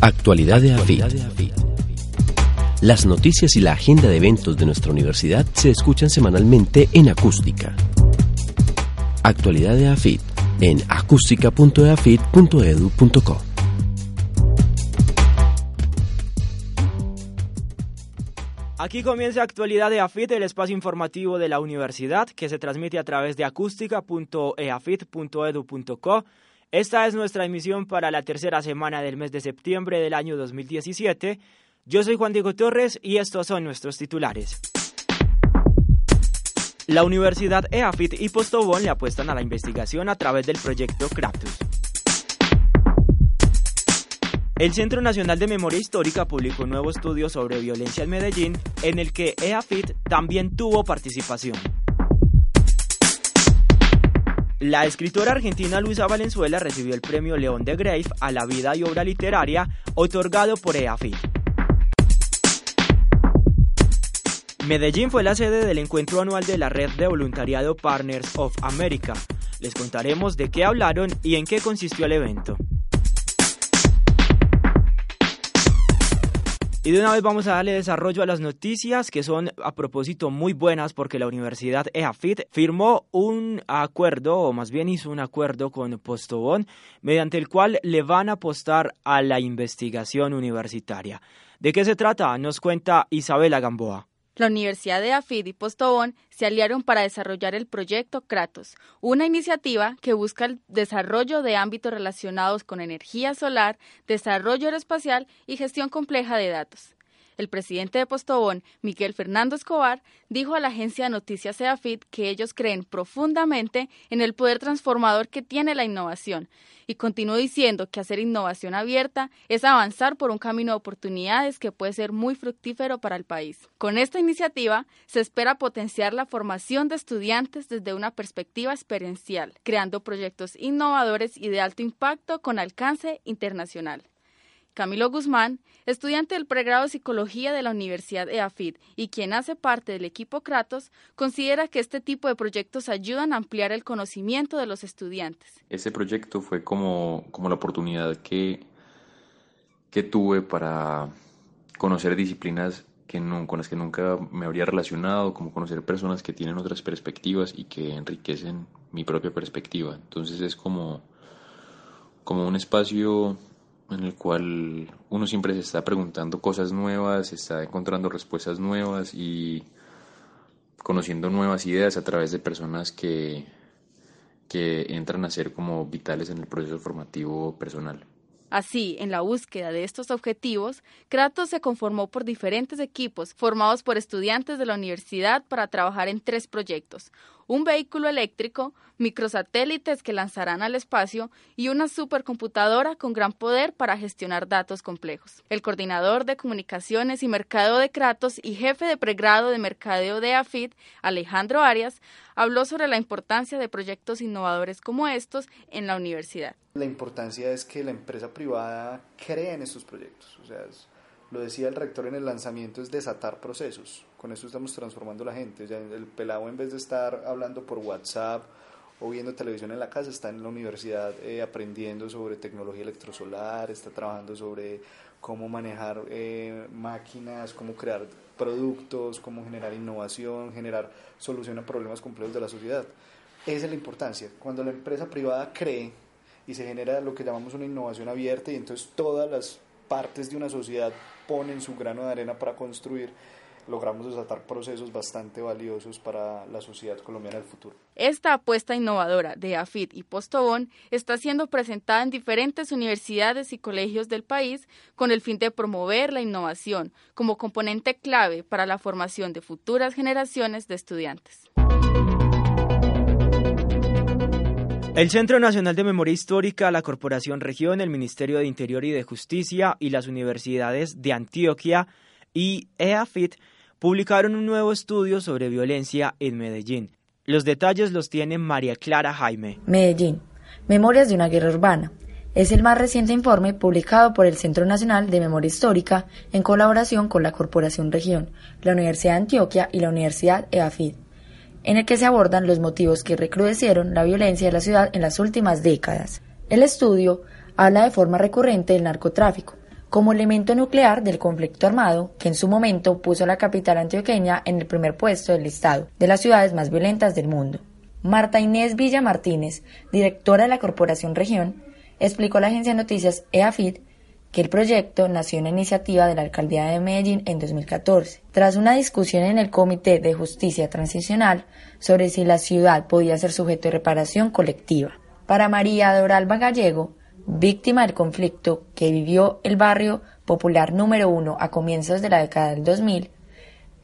Actualidad de AFIT. Las noticias y la agenda de eventos de nuestra universidad se escuchan semanalmente en acústica. Actualidad de AFIT en acústica.eafit.edu.co. Aquí comienza Actualidad de AFIT, el espacio informativo de la universidad que se transmite a través de acústica.eafit.edu.co esta es nuestra emisión para la tercera semana del mes de septiembre del año 2017. Yo soy Juan Diego Torres y estos son nuestros titulares. La Universidad EAFIT y Postobón le apuestan a la investigación a través del proyecto Craptus. El Centro Nacional de Memoria Histórica publicó un nuevo estudio sobre violencia en Medellín en el que EAFIT también tuvo participación. La escritora argentina Luisa Valenzuela recibió el premio León de Grave a la vida y obra literaria otorgado por EAFIT. Medellín fue la sede del encuentro anual de la red de voluntariado Partners of America. Les contaremos de qué hablaron y en qué consistió el evento. Y de una vez vamos a darle desarrollo a las noticias que son a propósito muy buenas porque la Universidad EAFIT firmó un acuerdo, o más bien hizo un acuerdo con Postobón, mediante el cual le van a apostar a la investigación universitaria. ¿De qué se trata? Nos cuenta Isabela Gamboa. La Universidad de AFID y Postobón se aliaron para desarrollar el proyecto Kratos, una iniciativa que busca el desarrollo de ámbitos relacionados con energía solar, desarrollo aeroespacial y gestión compleja de datos. El presidente de Postobón, Miguel Fernando Escobar, dijo a la agencia de noticias EAFIT que ellos creen profundamente en el poder transformador que tiene la innovación y continuó diciendo que hacer innovación abierta es avanzar por un camino de oportunidades que puede ser muy fructífero para el país. Con esta iniciativa se espera potenciar la formación de estudiantes desde una perspectiva experiencial, creando proyectos innovadores y de alto impacto con alcance internacional. Camilo Guzmán, estudiante del pregrado de Psicología de la Universidad EAFIT y quien hace parte del equipo Kratos, considera que este tipo de proyectos ayudan a ampliar el conocimiento de los estudiantes. Este proyecto fue como, como la oportunidad que, que tuve para conocer disciplinas que no, con las que nunca me habría relacionado, como conocer personas que tienen otras perspectivas y que enriquecen mi propia perspectiva. Entonces es como, como un espacio en el cual uno siempre se está preguntando cosas nuevas, se está encontrando respuestas nuevas y conociendo nuevas ideas a través de personas que, que entran a ser como vitales en el proceso formativo personal. Así, en la búsqueda de estos objetivos, Kratos se conformó por diferentes equipos formados por estudiantes de la universidad para trabajar en tres proyectos, un vehículo eléctrico, microsatélites que lanzarán al espacio y una supercomputadora con gran poder para gestionar datos complejos. El coordinador de comunicaciones y mercadeo de Kratos y jefe de pregrado de mercadeo de AFIT, Alejandro Arias, habló sobre la importancia de proyectos innovadores como estos en la universidad. La importancia es que la empresa privada cree en estos proyectos. Lo decía el rector en el lanzamiento, es desatar procesos. Con eso estamos transformando la gente. el pelado en vez de estar hablando por WhatsApp o viendo televisión en la casa, está en la universidad eh, aprendiendo sobre tecnología electrosolar, está trabajando sobre cómo manejar eh, máquinas, cómo crear productos, cómo generar innovación, generar solución a problemas complejos de la sociedad. Esa es la importancia. Cuando la empresa privada cree y se genera lo que llamamos una innovación abierta y entonces todas las partes de una sociedad ponen su grano de arena para construir, logramos desatar procesos bastante valiosos para la sociedad colombiana del futuro. Esta apuesta innovadora de AFIT y Postobón está siendo presentada en diferentes universidades y colegios del país con el fin de promover la innovación como componente clave para la formación de futuras generaciones de estudiantes. El Centro Nacional de Memoria Histórica, la Corporación Región, el Ministerio de Interior y de Justicia y las universidades de Antioquia y EAFIT publicaron un nuevo estudio sobre violencia en Medellín. Los detalles los tiene María Clara Jaime. Medellín. Memorias de una guerra urbana. Es el más reciente informe publicado por el Centro Nacional de Memoria Histórica en colaboración con la Corporación Región, la Universidad de Antioquia y la Universidad EAFIT en el que se abordan los motivos que recrudecieron la violencia de la ciudad en las últimas décadas. El estudio habla de forma recurrente del narcotráfico, como elemento nuclear del conflicto armado que en su momento puso a la capital antioqueña en el primer puesto del listado de las ciudades más violentas del mundo. Marta Inés Villa Martínez, directora de la Corporación Región, explicó a la agencia de noticias EAFID que el proyecto nació en la iniciativa de la Alcaldía de Medellín en 2014, tras una discusión en el Comité de Justicia Transicional sobre si la ciudad podía ser sujeto de reparación colectiva. Para María Doralba Gallego, víctima del conflicto que vivió el barrio popular número uno a comienzos de la década del 2000,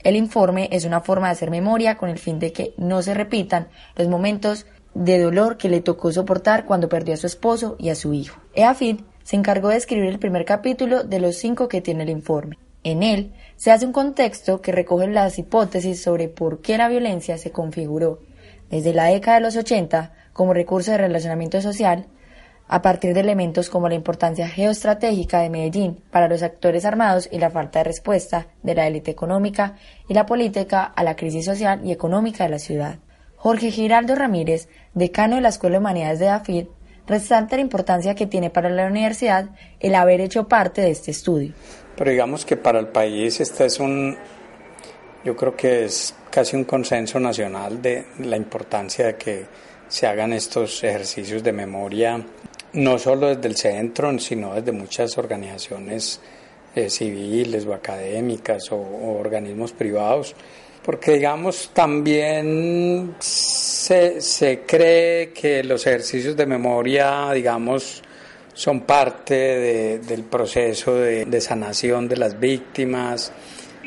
el informe es una forma de hacer memoria con el fin de que no se repitan los momentos de dolor que le tocó soportar cuando perdió a su esposo y a su hijo. EAFID se encargó de escribir el primer capítulo de los cinco que tiene el informe. En él se hace un contexto que recoge las hipótesis sobre por qué la violencia se configuró desde la década de los 80 como recurso de relacionamiento social, a partir de elementos como la importancia geoestratégica de Medellín para los actores armados y la falta de respuesta de la élite económica y la política a la crisis social y económica de la ciudad. Jorge Giraldo Ramírez, decano de la Escuela de Humanidades de AFID, resalta la importancia que tiene para la universidad el haber hecho parte de este estudio. Pero digamos que para el país este es un, yo creo que es casi un consenso nacional de la importancia de que se hagan estos ejercicios de memoria, no solo desde el centro, sino desde muchas organizaciones eh, civiles o académicas o organismos privados porque digamos también se, se, cree que los ejercicios de memoria, digamos, son parte de, del proceso de, sanación de las víctimas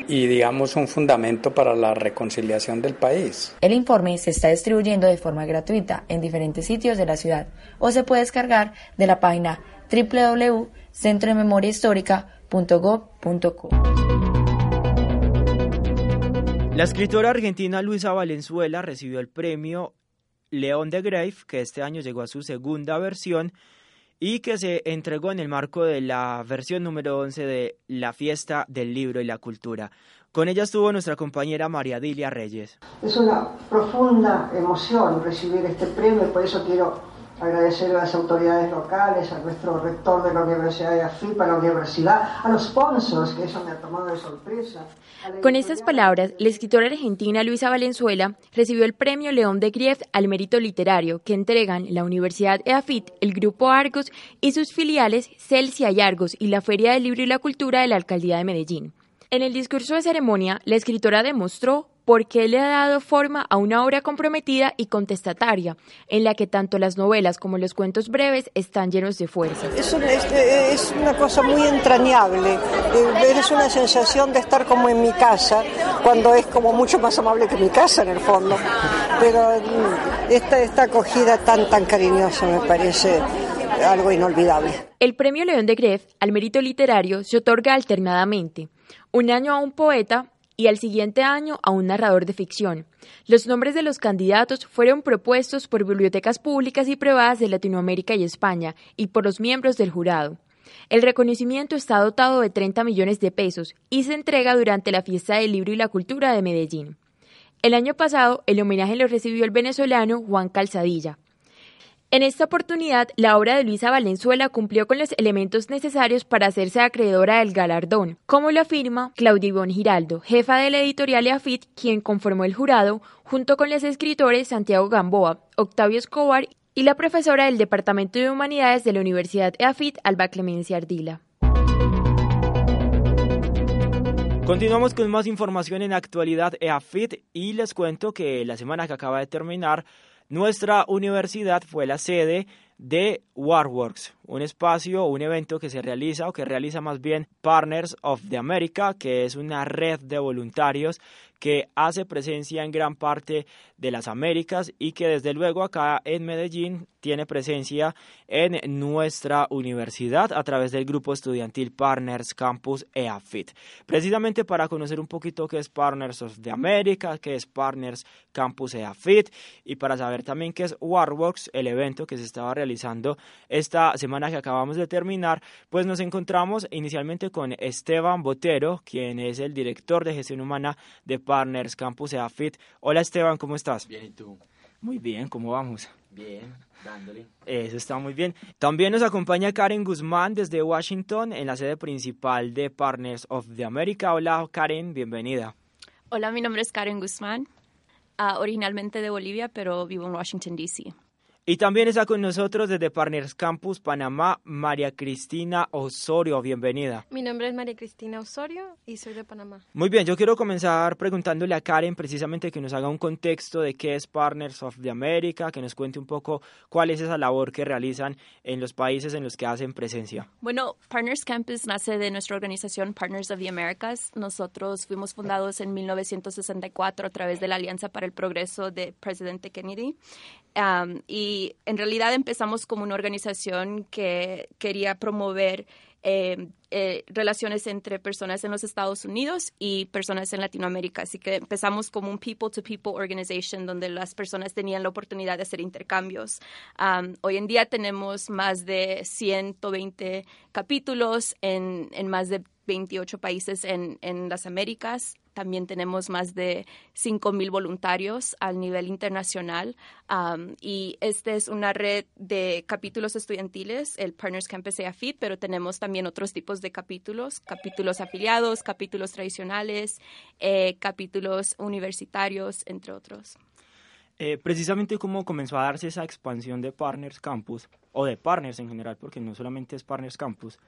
y digamos un fundamento para la reconciliación del país. El informe se está distribuyendo de forma gratuita en diferentes sitios de la ciudad o se puede descargar de la página www.centrodememoriahistórica.gov.co. La escritora argentina Luisa Valenzuela recibió el premio León de Grave, que este año llegó a su segunda versión y que se entregó en el marco de la versión número 11 de la Fiesta del Libro y la Cultura. Con ella estuvo nuestra compañera María Dilia Reyes. Es una profunda emoción recibir este premio, por eso quiero agradecer a las autoridades locales, a nuestro rector de la Universidad de AFIP, a la universidad, a los sponsors, que eso me ha tomado de sorpresa. Con estas palabras, la escritora argentina Luisa Valenzuela recibió el premio León de Grief al mérito literario que entregan la Universidad EAFIT, el Grupo Argos y sus filiales Celsia y Argos y la Feria del Libro y la Cultura de la Alcaldía de Medellín. En el discurso de ceremonia, la escritora demostró por qué le ha dado forma a una obra comprometida y contestataria, en la que tanto las novelas como los cuentos breves están llenos de fuerza. Es, es, una cosa muy entrañable, eh, es una sensación de estar como en mi casa, cuando es como mucho más amable que mi casa en el fondo, pero mm, esta, esta acogida tan, tan cariñosa me parece algo inolvidable. El premio León de Gref al mérito literario se otorga alternadamente, un año a un poeta y al siguiente año a un narrador de ficción. Los nombres de los candidatos fueron propuestos por bibliotecas públicas y privadas de Latinoamérica y España y por los miembros del jurado. El reconocimiento está dotado de 30 millones de pesos y se entrega durante la Fiesta del Libro y la Cultura de Medellín. El año pasado, el homenaje lo recibió el venezolano Juan Calzadilla. En esta oportunidad, la obra de Luisa Valenzuela cumplió con los elementos necesarios para hacerse acreedora del galardón, como lo afirma Claudia Ivonne Giraldo, jefa de la editorial EAFIT, quien conformó el jurado, junto con los escritores Santiago Gamboa, Octavio Escobar y la profesora del Departamento de Humanidades de la Universidad EAFIT, Alba Clemencia Ardila. Continuamos con más información en actualidad EAFIT y les cuento que la semana que acaba de terminar nuestra universidad fue la sede de Warworks, un espacio, un evento que se realiza o que realiza más bien Partners of the America, que es una red de voluntarios que hace presencia en gran parte de las Américas y que desde luego acá en Medellín tiene presencia en nuestra universidad a través del grupo estudiantil Partners Campus EAFIT. Precisamente para conocer un poquito qué es Partners of the America, qué es Partners Campus EAFIT y para saber también qué es Warworks, el evento que se estaba realizando esta semana que acabamos de terminar, pues nos encontramos inicialmente con Esteban Botero, quien es el director de gestión humana de Partners Campus EAFIT. Hola Esteban, ¿cómo estás? Bien, ¿y tú? Muy bien, ¿cómo vamos? Bien, dándole. Eso está muy bien. También nos acompaña Karen Guzmán desde Washington en la sede principal de Partners of the America. Hola Karen, bienvenida. Hola, mi nombre es Karen Guzmán, uh, originalmente de Bolivia, pero vivo en Washington, D.C. Y también está con nosotros desde Partners Campus Panamá, María Cristina Osorio. Bienvenida. Mi nombre es María Cristina Osorio y soy de Panamá. Muy bien, yo quiero comenzar preguntándole a Karen precisamente que nos haga un contexto de qué es Partners of the America, que nos cuente un poco cuál es esa labor que realizan en los países en los que hacen presencia. Bueno, Partners Campus nace de nuestra organización Partners of the Americas. Nosotros fuimos fundados en 1964 a través de la Alianza para el Progreso de Presidente Kennedy. Um, y en realidad empezamos como una organización que quería promover eh, eh, relaciones entre personas en los Estados Unidos y personas en Latinoamérica. Así que empezamos como un people-to-people organization donde las personas tenían la oportunidad de hacer intercambios. Um, hoy en día tenemos más de 120 capítulos en, en más de 28 países en, en las Américas. También tenemos más de 5.000 voluntarios a nivel internacional. Um, y esta es una red de capítulos estudiantiles, el Partners Campus EAFIT, pero tenemos también otros tipos de capítulos, capítulos afiliados, capítulos tradicionales, eh, capítulos universitarios, entre otros. Eh, precisamente cómo comenzó a darse esa expansión de Partners Campus, o de Partners en general, porque no solamente es Partners Campus,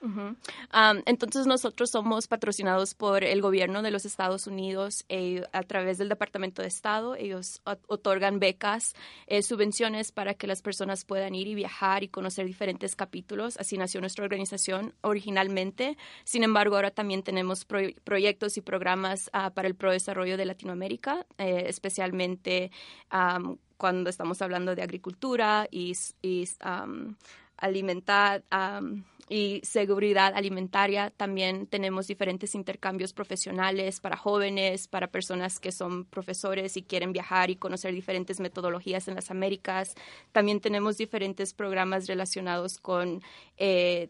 Um, entonces nosotros somos patrocinados por el gobierno de los Estados Unidos eh, a través del Departamento de Estado. Ellos otorgan becas, eh, subvenciones para que las personas puedan ir y viajar y conocer diferentes capítulos. Así nació nuestra organización originalmente. Sin embargo, ahora también tenemos pro proyectos y programas uh, para el pro desarrollo de Latinoamérica, eh, especialmente cuando estamos hablando de agricultura y, alimentar y seguridad alimentaria. También tenemos diferentes intercambios profesionales para jóvenes, para personas que son profesores y quieren viajar y conocer diferentes metodologías en las Américas. También tenemos diferentes programas relacionados con eh,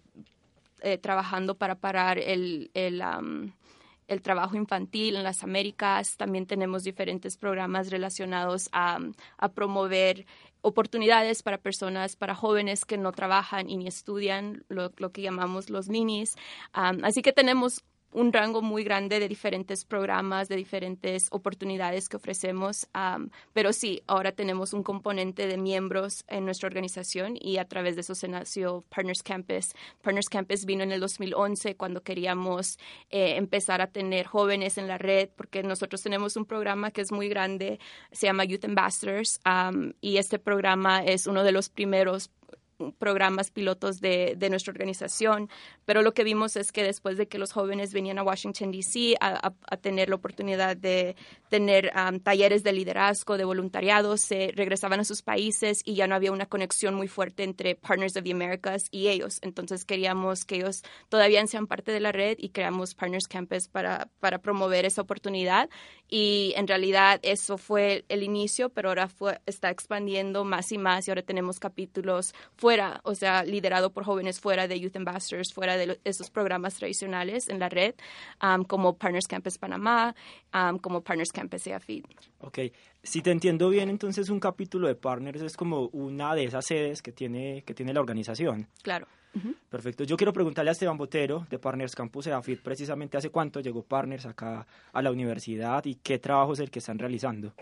eh, trabajando para parar el, el trabajo infantil en las Américas. También tenemos diferentes programas relacionados a, a promover oportunidades para personas, para jóvenes que no trabajan y ni estudian, lo, lo que llamamos los ninis. Um, así que tenemos un rango muy grande de diferentes programas, de diferentes oportunidades que ofrecemos, um, pero sí, ahora tenemos un componente de miembros en nuestra organización y a través de eso se nació Partners Campus. Partners Campus vino en el 2011 cuando queríamos eh, empezar a tener jóvenes en la red, porque nosotros tenemos un programa que es muy grande, se llama Youth Ambassadors, y este programa es uno de los primeros programas pilotos de, de, nuestra organización, pero lo que vimos es que después de que los jóvenes venían a Washington, D.C. A, a, a, tener la oportunidad de tener um, talleres de liderazgo, de voluntariado, se regresaban a sus países y ya no había una conexión muy fuerte entre Partners of the Americas y ellos. Entonces queríamos que ellos todavía sean parte de la red y creamos Partners Campus para, para promover esa oportunidad. Y en realidad eso fue el inicio, pero ahora fue, está expandiendo más y más y ahora tenemos capítulos fuera, o sea, liderado por jóvenes fuera de Youth Ambassadors, fuera de los, esos programas tradicionales en la red, um, como Partners Campus Panamá, um, como Partners Campus EAFID. Ok, si te entiendo bien, entonces un capítulo de Partners es como una de esas sedes que tiene, que tiene la organización. Claro. Uh -huh. Perfecto. Yo quiero preguntarle a Esteban Botero de Partners Campus EAFID precisamente hace cuánto llegó Partners acá a la universidad y qué trabajo es el que están realizando.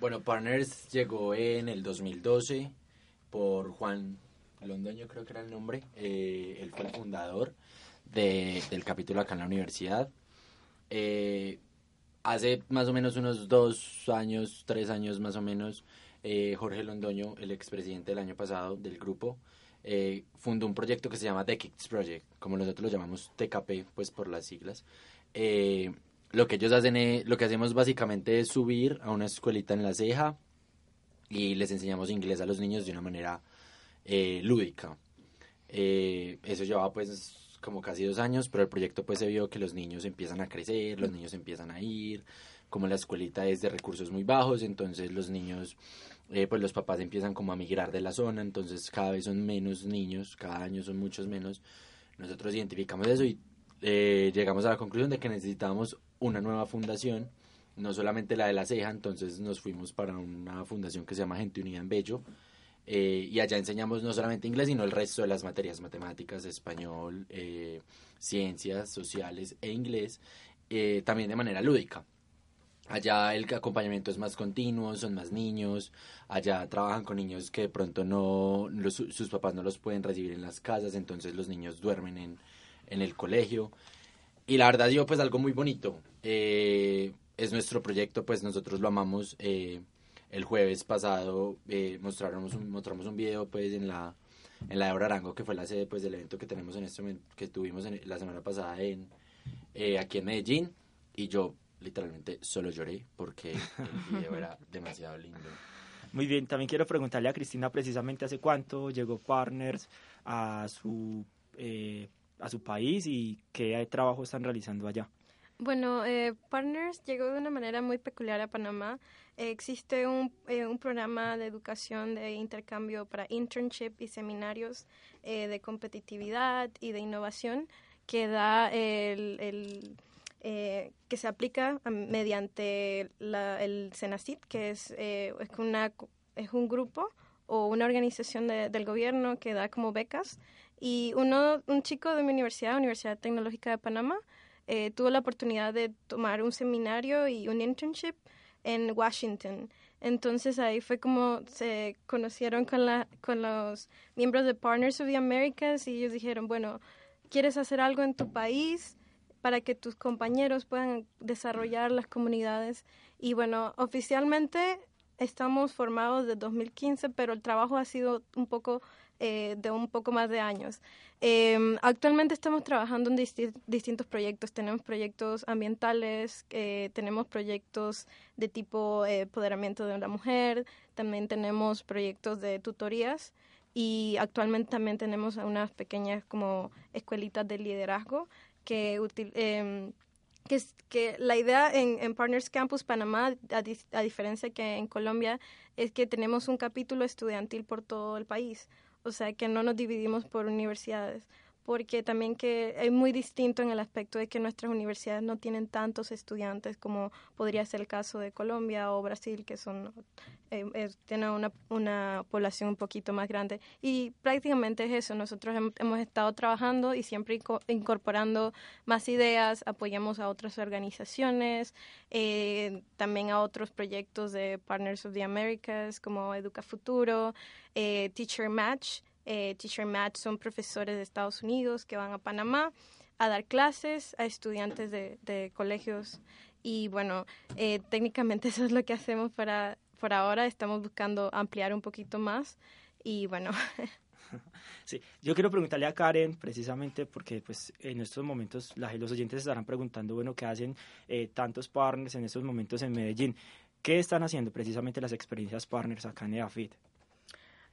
Bueno, Partners llegó en el 2012 por Juan Londoño creo que era el nombre, eh, él fue el fundador de, del capítulo acá en la universidad. Eh, hace más o menos unos dos años, tres años más o menos, eh, Jorge Londoño, el expresidente del año pasado del grupo, eh, fundó un proyecto que se llama The Kicks Project, como nosotros lo llamamos TKP, pues por las siglas. lo que ellos hacen, es, lo que hacemos básicamente es subir a una escuelita en la ceja y les enseñamos inglés a los niños de una manera eh, lúdica. Eh, eso llevaba pues como casi dos años, pero el proyecto pues se vio que los niños empiezan a crecer, los niños empiezan a ir, como la escuelita es de recursos muy bajos, entonces los niños, eh, pues los papás empiezan como a migrar de la zona, entonces cada vez son menos niños, cada año son muchos menos. Nosotros identificamos eso y llegamos a la conclusión de que necesitábamos una nueva fundación, no solamente la de la ceja, entonces nos fuimos para una fundación que se llama Gente Unida en Bello, eh, y allá enseñamos no solamente inglés, sino el resto de las materias, matemáticas, español, eh, ciencias sociales e inglés, eh, también de manera lúdica. Allá el acompañamiento es más continuo, son más niños, allá trabajan con niños que de pronto no, sus papás no los pueden recibir en las casas, entonces los niños duermen en, en el colegio. Y la verdad yo pues algo muy bonito, es nuestro proyecto, pues nosotros lo amamos, el jueves pasado eh, mostramos, un, mostramos un video pues en la en la de Arango que fue la sede pues del evento que tenemos en este momento que tuvimos la semana pasada en eh, aquí en Medellín. Y yo literalmente solo lloré porque el video era demasiado lindo. Muy bien también quiero preguntarle a Cristina precisamente hace cuánto llegó Partners a su eh, a su país y qué trabajo están realizando allá bueno, eh, Partners llegó de una manera muy peculiar a Panamá. existe un, eh, un, programa de educación de intercambio para internship y seminarios eh, de competitividad y de innovación que da el, el que se aplica mediante la, el CENACIT, que es, es, una, es un grupo o una organización del gobierno que da como becas. Y uno, un chico de mi universidad, Universidad Tecnológica de Panamá, eh, tuve la oportunidad de tomar un seminario y un internship en Washington. Entonces ahí fue como se conocieron con, la, con los miembros de Partners of the Americas y ellos dijeron, bueno, ¿quieres hacer algo en tu país para que tus compañeros puedan desarrollar las comunidades? Y bueno, oficialmente estamos formados desde 2015, pero el trabajo ha sido un poco eh, de un poco más de años. Em, actualmente estamos trabajando en distintos proyectos. Tenemos proyectos ambientales, eh, tenemos proyectos de tipo eh, empoderamiento de la mujer, también tenemos proyectos de tutorías y actualmente también tenemos unas pequeñas como escuelitas de liderazgo que eh, que, que la idea en, Partners Campus Panamá, a, a, diferencia que en Colombia, es que tenemos un capítulo estudiantil por todo el país o sea, que no nos dividimos por universidades, porque también que es muy distinto en el aspecto de que nuestras universidades no tienen tantos estudiantes como podría ser el caso de Colombia o Brasil, que son eh, tienen una, una, población un poquito más grande. Y prácticamente es eso, nosotros hemos, estado trabajando y siempre incorporando más ideas, apoyamos a otras organizaciones, eh, también a otros proyectos de Partners of the Americas como Educa Futuro, eh, Teacher Match. Teacher Match son profesores de Estados Unidos que van a Panamá a dar clases a estudiantes de, de colegios y bueno, técnicamente eso es lo que hacemos para por ahora estamos buscando ampliar un poquito más y bueno. Sí, yo quiero preguntarle a Karen precisamente porque pues en estos momentos la, los oyentes estarán preguntando, bueno, ¿qué hacen eh, tantos partners en estos momentos en Medellín? ¿Qué están haciendo precisamente las experiencias partners acá en EAFIT?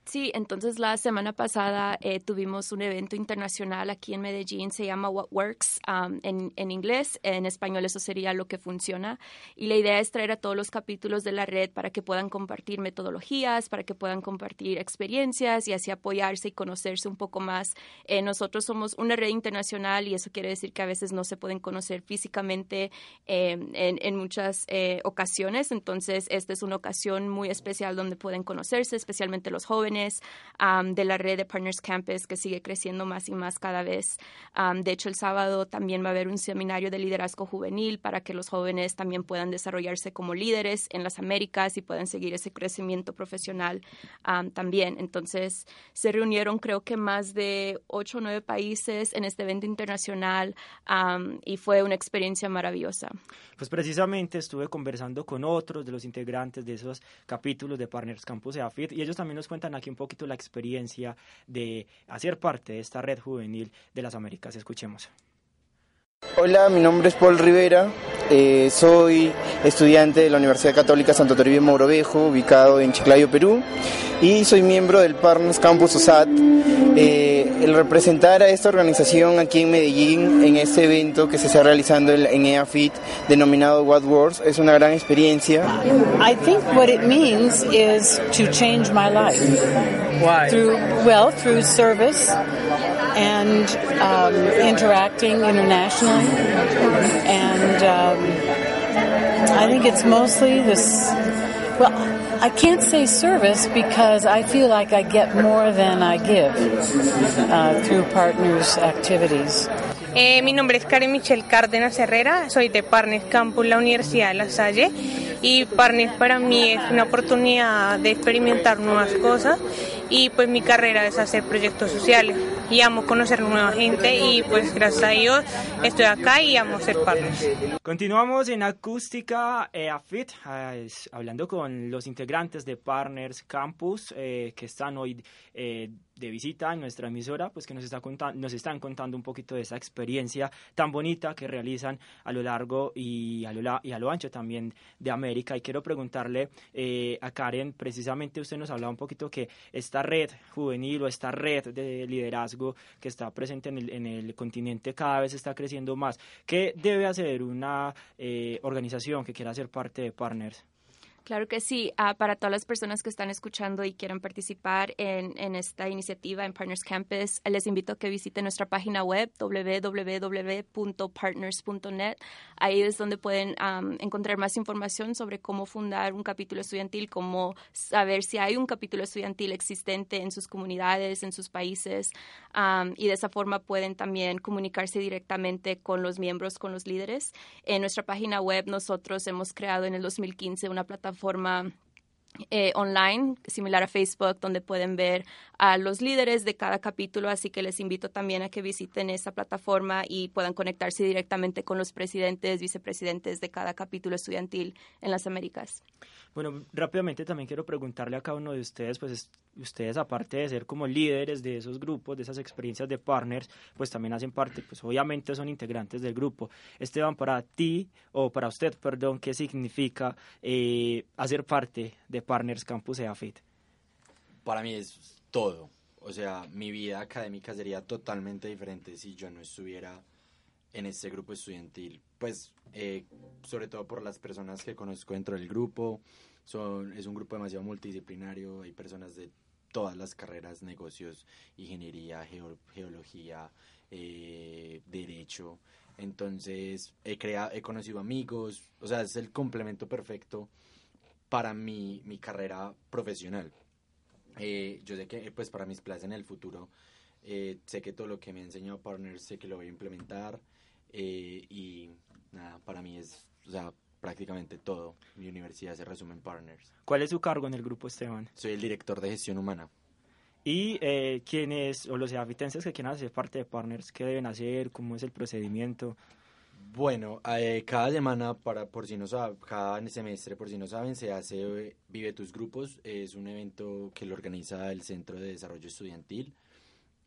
Sí, entonces la semana pasada eh, tuvimos un evento internacional aquí en Medellín, se llama What Works um, en, en, inglés, en español eso sería lo que funciona. Y la idea es traer a todos los capítulos de la red para que puedan compartir metodologías, para que puedan compartir experiencias y así apoyarse y conocerse un poco más. Eh, nosotros somos una red internacional y eso quiere decir que a veces no se pueden conocer físicamente eh, en, en, muchas ocasiones, entonces esta es una ocasión muy especial donde pueden conocerse, especialmente los jóvenes de la red de Partners Campus que sigue creciendo más y más cada vez. de hecho, el sábado también va a haber un seminario de liderazgo juvenil para que los jóvenes también puedan desarrollarse como líderes en las Américas y puedan seguir ese crecimiento profesional también. Entonces, se reunieron creo que más de ocho o nueve países en este evento internacional y fue una experiencia maravillosa. Pues precisamente estuve conversando con otros de los integrantes de esos capítulos de Partners Campus EAFIT y ellos también nos cuentan aquí un poquito la experiencia de hacer parte de esta red juvenil de las Américas. Escuchemos. Hola, mi nombre es Paul Rivera. Eh, soy estudiante de la Universidad Católica Santo Toribio Mogrovejo, ubicado en Chiclayo, Perú, y soy miembro del Partners Campus OSAT. Eh, el representar a esta organización aquí en Medellín en este evento que se está realizando en EAFIT denominado What Wars es una gran experiencia. I think what it means is to change my life. Why? Through well, through service and um, interacting internationally, and um, I think it's mostly this. Well, I can't say service because I feel like I get more than I give uh, through partners' activities. Eh, mi nombre es Karen Michelle Cárdenas Herrera, soy de Partners Campus, la Universidad de La Salle. Y Partners para mí es una oportunidad de experimentar nuevas cosas y pues mi carrera es hacer proyectos sociales y amo conocer nueva gente y pues gracias a Dios estoy acá y amo ser partners. Continuamos en acústica EAFIT, eh, hablando con los integrantes de Partners Campus eh, que están hoy eh, de visita nuestra emisora, pues que nos, está contando, nos están contando un poquito de esa experiencia tan bonita que realizan a lo largo y a lo, y a lo ancho también de América. Y quiero preguntarle eh, a Karen, precisamente usted nos hablaba un poquito que esta red juvenil o esta red de liderazgo que está presente en el, en el continente cada vez está creciendo más. ¿Qué debe hacer una eh, organización que quiera ser parte de Partners? Claro que sí. Uh, para todas las personas que están escuchando y quieran participar en, en, esta iniciativa en Partners Campus, les invito a que visiten nuestra página web www.partners.net. Ahí es donde pueden encontrar más información sobre cómo fundar un capítulo estudiantil, cómo saber si hay un capítulo estudiantil existente en sus comunidades, en sus países. Y de esa forma pueden también comunicarse directamente con los miembros, con los líderes. En nuestra página web nosotros hemos creado en el 2015 una plataforma forma eh, online, similar a Facebook, donde pueden ver a los líderes de cada capítulo, así que les invito también a que visiten esa plataforma y puedan conectarse directamente con los presidentes, vicepresidentes de cada capítulo estudiantil en las Américas. Bueno, rápidamente también quiero preguntarle a cada uno de ustedes, pues ustedes aparte de ser como líderes de esos grupos, de esas experiencias de partners, pues también hacen parte, pues obviamente son integrantes del grupo. Esteban, para ti, o para usted, perdón, ¿qué significa eh, hacer parte de Partners Campus EAFIT? Para mí es todo. O sea, mi vida académica sería totalmente diferente si yo no estuviera en este grupo estudiantil. Pues eh, sobre todo por las personas que conozco dentro del grupo. Son, es un grupo demasiado multidisciplinario, hay personas de todas las carreras, negocios, ingeniería, geología, eh, derecho. Entonces he, creado, he conocido amigos, o sea, es el complemento perfecto para mi, mi carrera profesional. Eh, yo sé que pues para mis planes en el futuro, sé que todo lo que me ha enseñado Partners, sé que lo voy a implementar y nada, para mí es, o sea, prácticamente todo. Mi universidad se resume en Partners. ¿Cuál es su cargo en el grupo, Esteban? Soy el director de gestión humana. ¿Y eh, quiénes, o los habitenses que quieran hacer parte de Partners, qué deben hacer? ¿Cómo es el procedimiento? Bueno, eh, cada semana, para por si no saben, cada semestre, por si no saben, se hace eh, Vive tus grupos. Es un evento que lo organiza el Centro de Desarrollo Estudiantil,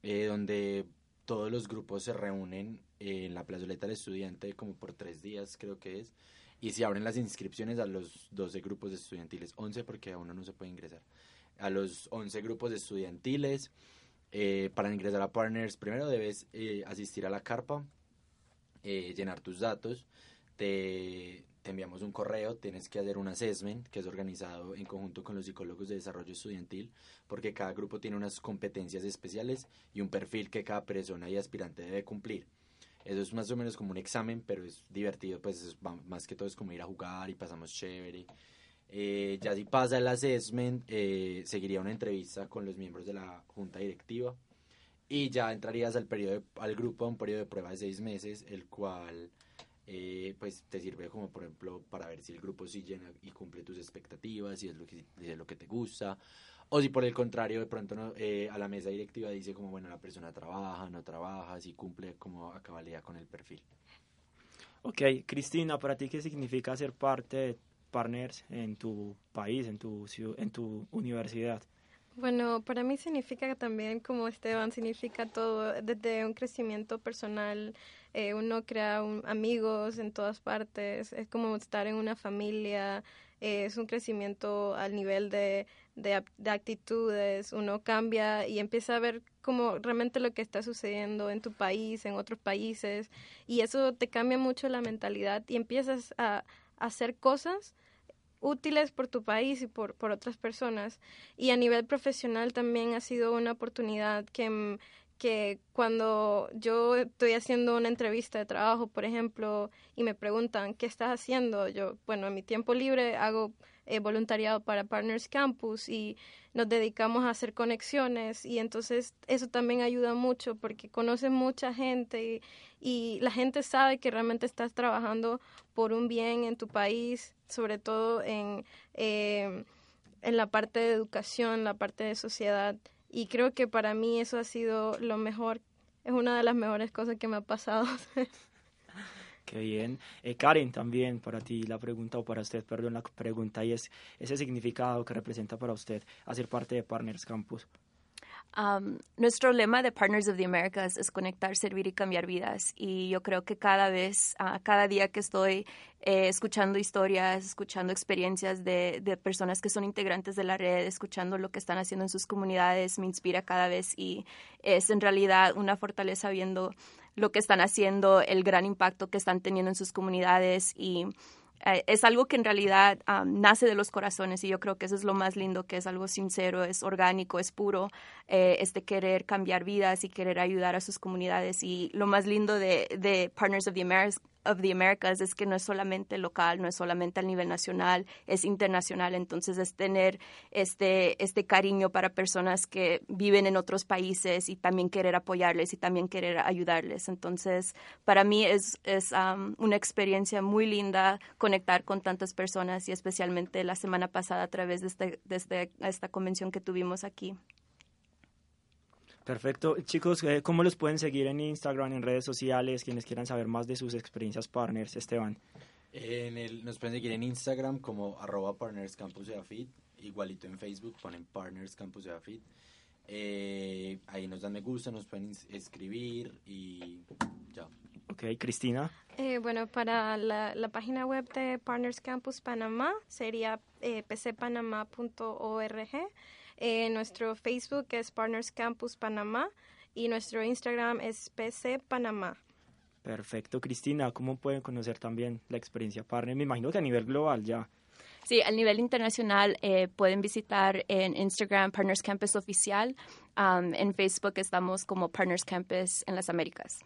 eh, donde todos los grupos se reúnen en la plazoleta del estudiante como por tres días creo que es y se abren las inscripciones a los 12 grupos estudiantiles. 11 porque a uno no se puede ingresar. A los 11 grupos estudiantiles eh, para ingresar a Partners primero debes eh, asistir a la carpa eh, llenar tus datos te, te enviamos un correo, tienes que hacer un assessment que es organizado en conjunto con los psicólogos de desarrollo estudiantil, porque cada grupo tiene unas competencias especiales y un perfil que cada persona y aspirante debe cumplir. Eso es más o menos como un examen, pero es divertido, pues es, más que todo es como ir a jugar y pasamos chévere. Eh, ya si pasa el assessment, eh, seguiría una entrevista con los miembros de la junta directiva y ya entrarías al periodo al grupo a un periodo de prueba de seis meses, el cual eh, pues te sirve como por ejemplo para ver si el grupo sí llena y cumple tus expectativas, si es lo que, es lo que te gusta, o si por el contrario de pronto no, eh, a la mesa directiva dice como bueno la persona trabaja, no trabaja, si cumple como a cabalidad con el perfil. Ok, Cristina, ¿para ti qué significa ser parte de Partners en tu país, en tu, en tu universidad? Bueno, para mí significa también, como Esteban, significa todo, desde un crecimiento personal, eh, uno crea amigos en todas partes, es como estar en una familia, eh, es un crecimiento al nivel de, de, de, actitudes, uno cambia y empieza a ver como realmente lo que está sucediendo en tu país, en otros países, y eso te cambia mucho la mentalidad y empiezas a hacer cosas útiles por tu país y por, por otras personas. Y a nivel profesional también ha sido una oportunidad que, que cuando yo estoy haciendo una entrevista de trabajo, por ejemplo, y me preguntan, ¿qué estás haciendo? Yo, bueno, en mi tiempo libre hago eh, voluntariado para Partners Campus y nos dedicamos a hacer conexiones y entonces eso también ayuda mucho porque conoces mucha gente y, la gente sabe que realmente estás trabajando por un bien en tu país, sobre todo en, eh, en la parte de educación, la parte de sociedad y creo que para mí eso ha sido lo mejor, es una de las mejores cosas que me ha pasado. Qué bien. Eh, Karen, también para ti la pregunta, o para usted, perdón, la pregunta, y es ese significado que representa para usted hacer parte de Partners Campus. Nuestro lema de Partners of the Americas es conectar, servir y cambiar vidas. Y yo creo que cada vez, uh, cada día que estoy eh, escuchando historias, escuchando experiencias de, de, personas que son integrantes de la red, escuchando lo que están haciendo en sus comunidades, me inspira cada vez y es en realidad una fortaleza viendo lo que están haciendo, el gran impacto que están teniendo en sus comunidades y eh, es algo que en realidad nace de los corazones y yo creo que eso es lo más lindo, que es algo sincero, es orgánico, es puro, eh, es de querer cambiar vidas y querer ayudar a sus comunidades. Y lo más lindo de, de Partners of the Americas of the Americas es que no es solamente local, no es solamente a nivel nacional, es internacional. Entonces es tener este, este cariño para personas que viven en otros países y también querer apoyarles y también querer ayudarles. Entonces para mí es, es um, una experiencia muy linda conectar con tantas personas y especialmente la semana pasada a través de, este, de este, esta convención que tuvimos aquí. Perfecto. Chicos, eh, ¿cómo los pueden seguir en Instagram, en redes sociales, quienes quieran saber más de sus experiencias partners, Esteban? En el, nos pueden seguir en Instagram como arroba Partners Campus de Afit, igualito en Facebook ponen Partners Campus de Afit. Eh, ahí nos dan me gusta, nos pueden escribir y ya. Ok, Cristina. Eh, bueno, para la, la, página web de Partners Campus Panamá sería pcpanamá.org. Eh, nuestro Facebook es Partners Campus Panamá y nuestro Instagram es PC Panamá. Perfecto, Cristina, ¿cómo pueden conocer también la experiencia Partner? Me imagino que a nivel global ya. Sí, a nivel internacional eh, pueden visitar en Instagram Partners Campus Oficial. Um, en Facebook estamos como Partners Campus en las Américas.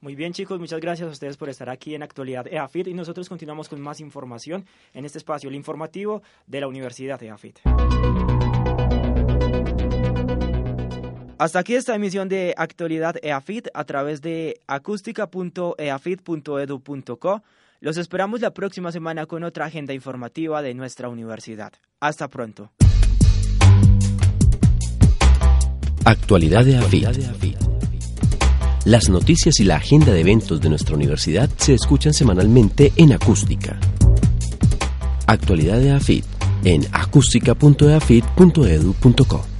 Muy bien, chicos, muchas gracias a ustedes por estar aquí en Actualidad EAFIT y nosotros continuamos con más información en este espacio, el informativo de la Universidad EAFIT. Hasta aquí esta emisión de Actualidad EAFIT a través de acústica.eafit.edu.co. Los esperamos la próxima semana con otra agenda informativa de nuestra universidad. Hasta pronto. Actualidad EAFIT. Las noticias y la agenda de eventos de nuestra universidad se escuchan semanalmente en acústica. Actualidad EAFIT en acústica.eafit.edu.co.